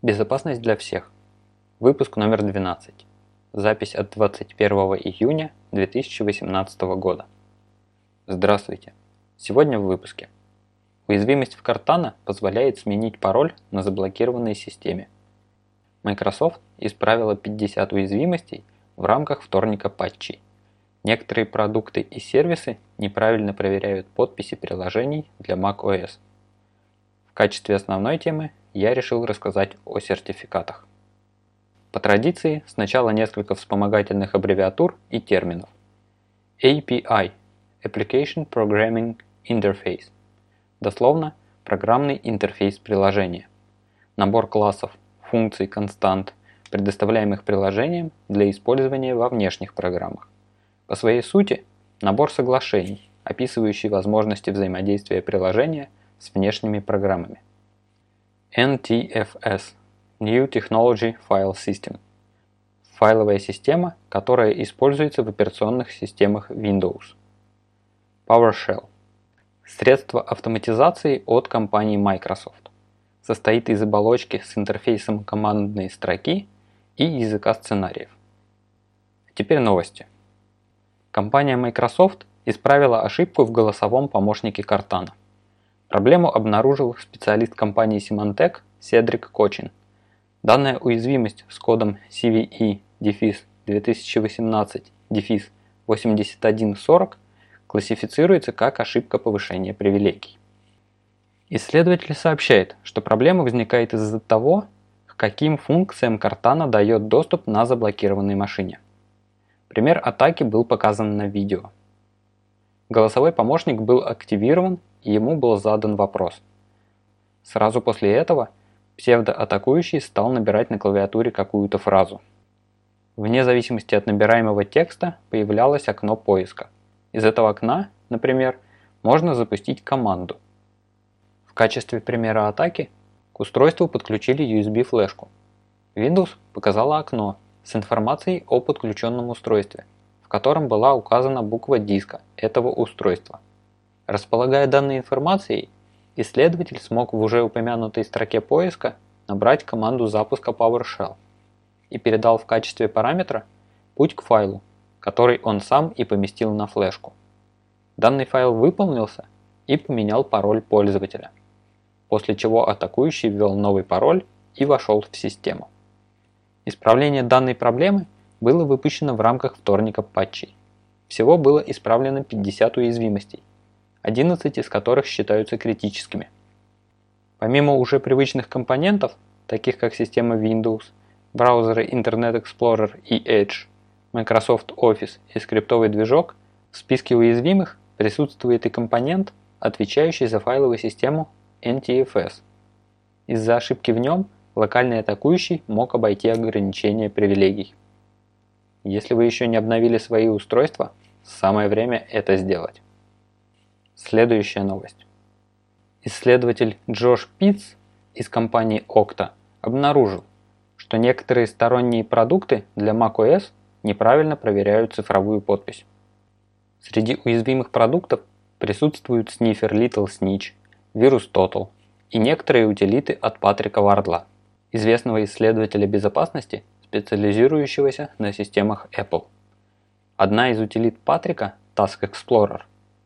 Безопасность для всех. Выпуск номер 12. Запись от 21 июня 2018 года. Здравствуйте. Сегодня в выпуске. Уязвимость в Cortana позволяет сменить пароль на заблокированной системе. Microsoft исправила 50 уязвимостей в рамках вторника патчей. Некоторые продукты и сервисы неправильно проверяют подписи приложений для macOS. Качестве основной темы я решил рассказать о сертификатах. По традиции, сначала несколько вспомогательных аббревиатур и терминов. API – Application Programming Interface. Дословно, программный интерфейс приложения. Набор классов, функций, констант, предоставляемых приложением для использования во внешних программах. По своей сути, набор соглашений, описывающий возможности взаимодействия приложения с внешними программами. NTFS – New Technology File System – файловая система, которая используется в операционных системах Windows. PowerShell – средство автоматизации от компании Microsoft. Состоит из оболочки с интерфейсом командной строки и языка сценариев. Теперь новости. Компания Microsoft исправила ошибку в голосовом помощнике Cortana. Проблему обнаружил специалист компании Symantec Седрик Кочин. Данная уязвимость с кодом CVE-2018-8140 классифицируется как ошибка повышения привилегий. Исследователь сообщает, что проблема возникает из-за того, к каким функциям Cortana дает доступ на заблокированной машине. Пример атаки был показан на видео. Голосовой помощник был активирован ему был задан вопрос. Сразу после этого псевдоатакующий стал набирать на клавиатуре какую-то фразу. Вне зависимости от набираемого текста появлялось окно поиска. Из этого окна, например, можно запустить команду. В качестве примера атаки к устройству подключили USB-флешку. Windows показала окно с информацией о подключенном устройстве, в котором была указана буква диска этого устройства. Располагая данной информацией, исследователь смог в уже упомянутой строке поиска набрать команду запуска PowerShell и передал в качестве параметра путь к файлу, который он сам и поместил на флешку. Данный файл выполнился и поменял пароль пользователя, после чего атакующий ввел новый пароль и вошел в систему. Исправление данной проблемы было выпущено в рамках вторника патчей. Всего было исправлено 50 уязвимостей, 11 из которых считаются критическими. Помимо уже привычных компонентов, таких как система Windows, браузеры Internet Explorer и Edge, Microsoft Office и скриптовый движок, в списке уязвимых присутствует и компонент, отвечающий за файловую систему NTFS. Из-за ошибки в нем локальный атакующий мог обойти ограничения привилегий. Если вы еще не обновили свои устройства, самое время это сделать. Следующая новость. Исследователь Джош Питц из компании Okta обнаружил, что некоторые сторонние продукты для macOS неправильно проверяют цифровую подпись. Среди уязвимых продуктов присутствуют снифер Little Snitch, вирус Total и некоторые утилиты от Патрика Вардла, известного исследователя безопасности, специализирующегося на системах Apple. Одна из утилит Патрика, Task Explorer,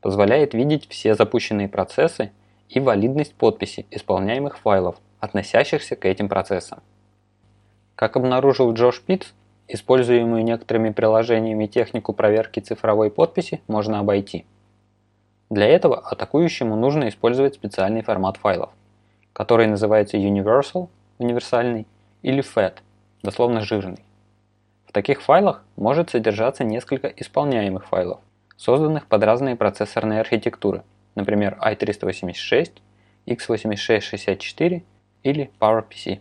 позволяет видеть все запущенные процессы и валидность подписи исполняемых файлов, относящихся к этим процессам. Как обнаружил Джош Питц, используемую некоторыми приложениями технику проверки цифровой подписи можно обойти. Для этого атакующему нужно использовать специальный формат файлов, который называется Universal, универсальный, или FAT, дословно жирный. В таких файлах может содержаться несколько исполняемых файлов, созданных под разные процессорные архитектуры, например i386, x86-64 или PowerPC.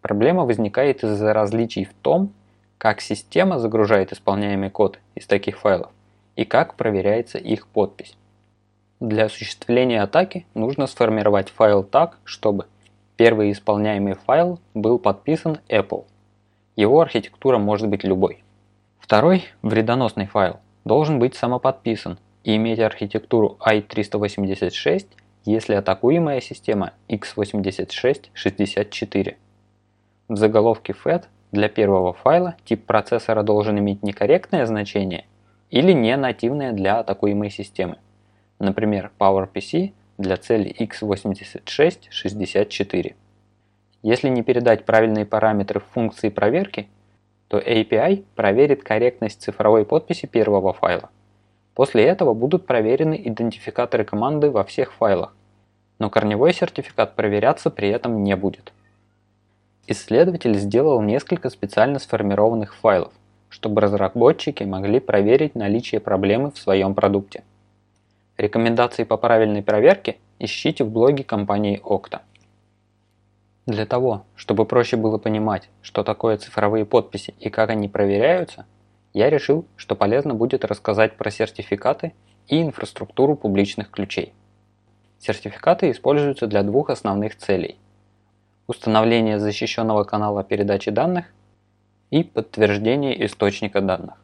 Проблема возникает из-за различий в том, как система загружает исполняемый код из таких файлов и как проверяется их подпись. Для осуществления атаки нужно сформировать файл так, чтобы первый исполняемый файл был подписан Apple. Его архитектура может быть любой. Второй, вредоносный файл, должен быть самоподписан и иметь архитектуру i386, если атакуемая система x86-64. В заголовке FAT для первого файла тип процессора должен иметь некорректное значение или не нативное для атакуемой системы. Например, PowerPC для цели x86-64. Если не передать правильные параметры в функции проверки, то API проверит корректность цифровой подписи первого файла. После этого будут проверены идентификаторы команды во всех файлах, но корневой сертификат проверяться при этом не будет. Исследователь сделал несколько специально сформированных файлов, чтобы разработчики могли проверить наличие проблемы в своем продукте. Рекомендации по правильной проверке ищите в блоге компании Okta. Для того, чтобы проще было понимать, что такое цифровые подписи и как они проверяются, я решил, что полезно будет рассказать про сертификаты и инфраструктуру публичных ключей. Сертификаты используются для двух основных целей. Установление защищенного канала передачи данных и подтверждение источника данных.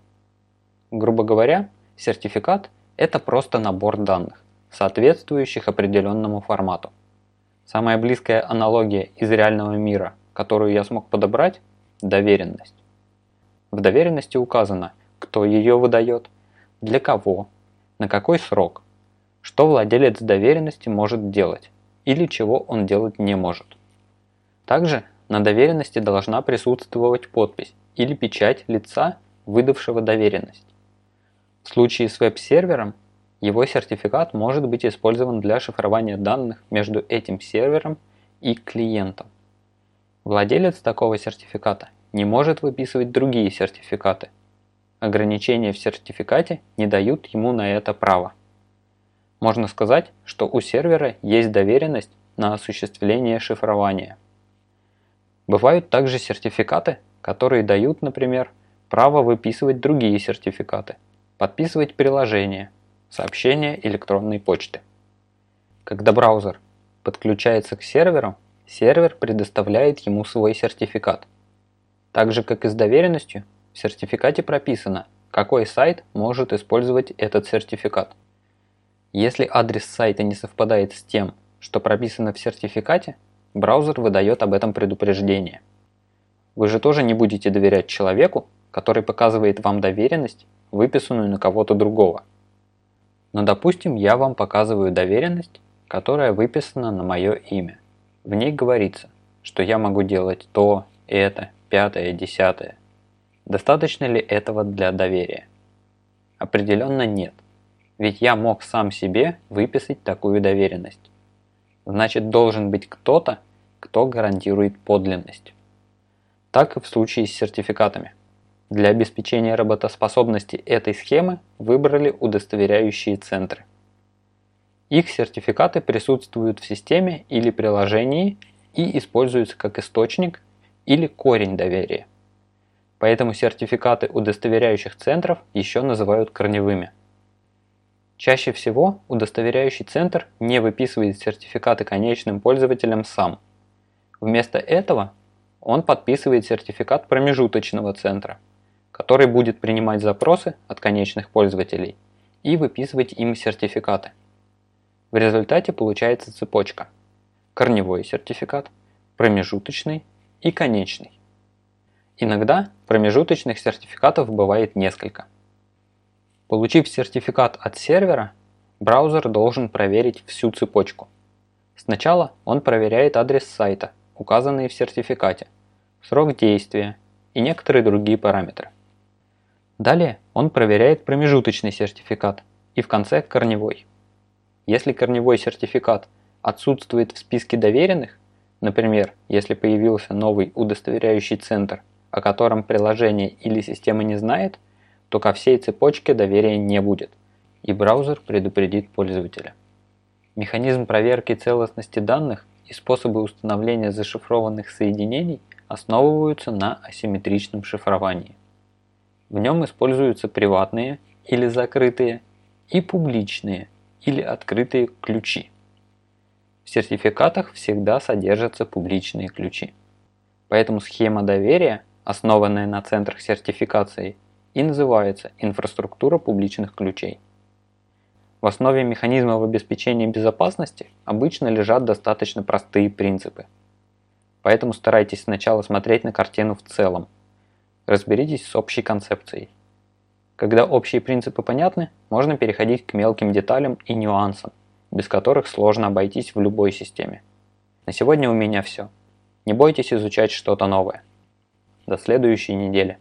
Грубо говоря, сертификат – это просто набор данных, соответствующих определенному формату. Самая близкая аналогия из реального мира, которую я смог подобрать – доверенность. В доверенности указано, кто ее выдает, для кого, на какой срок, что владелец доверенности может делать или чего он делать не может. Также на доверенности должна присутствовать подпись или печать лица, выдавшего доверенность. В случае с веб-сервером его сертификат может быть использован для шифрования данных между этим сервером и клиентом. Владелец такого сертификата не может выписывать другие сертификаты. Ограничения в сертификате не дают ему на это права. Можно сказать, что у сервера есть доверенность на осуществление шифрования. Бывают также сертификаты, которые дают, например, право выписывать другие сертификаты, подписывать приложения – сообщения электронной почты. Когда браузер подключается к серверу, сервер предоставляет ему свой сертификат. Так же как и с доверенностью, в сертификате прописано, какой сайт может использовать этот сертификат. Если адрес сайта не совпадает с тем, что прописано в сертификате, браузер выдает об этом предупреждение. Вы же тоже не будете доверять человеку, который показывает вам доверенность, выписанную на кого-то другого. Но допустим, я вам показываю доверенность, которая выписана на мое имя. В ней говорится, что я могу делать то, это, пятое, десятое. Достаточно ли этого для доверия? Определенно нет. Ведь я мог сам себе выписать такую доверенность. Значит, должен быть кто-то, кто гарантирует подлинность. Так и в случае с сертификатами. Для обеспечения работоспособности этой схемы выбрали удостоверяющие центры. Их сертификаты присутствуют в системе или приложении и используются как источник или корень доверия. Поэтому сертификаты удостоверяющих центров еще называют корневыми. Чаще всего удостоверяющий центр не выписывает сертификаты конечным пользователям сам. Вместо этого он подписывает сертификат промежуточного центра – который будет принимать запросы от конечных пользователей и выписывать им сертификаты. В результате получается цепочка. Корневой сертификат, промежуточный и конечный. Иногда промежуточных сертификатов бывает несколько. Получив сертификат от сервера, браузер должен проверить всю цепочку. Сначала он проверяет адрес сайта, указанный в сертификате, срок действия и некоторые другие параметры. Далее он проверяет промежуточный сертификат и в конце корневой. Если корневой сертификат отсутствует в списке доверенных, например, если появился новый удостоверяющий центр, о котором приложение или система не знает, то ко всей цепочке доверия не будет, и браузер предупредит пользователя. Механизм проверки целостности данных и способы установления зашифрованных соединений основываются на асимметричном шифровании. В нем используются приватные или закрытые и публичные или открытые ключи. В сертификатах всегда содержатся публичные ключи. Поэтому схема доверия, основанная на центрах сертификации, и называется инфраструктура публичных ключей. В основе механизмов обеспечения безопасности обычно лежат достаточно простые принципы. Поэтому старайтесь сначала смотреть на картину в целом. Разберитесь с общей концепцией. Когда общие принципы понятны, можно переходить к мелким деталям и нюансам, без которых сложно обойтись в любой системе. На сегодня у меня все. Не бойтесь изучать что-то новое. До следующей недели.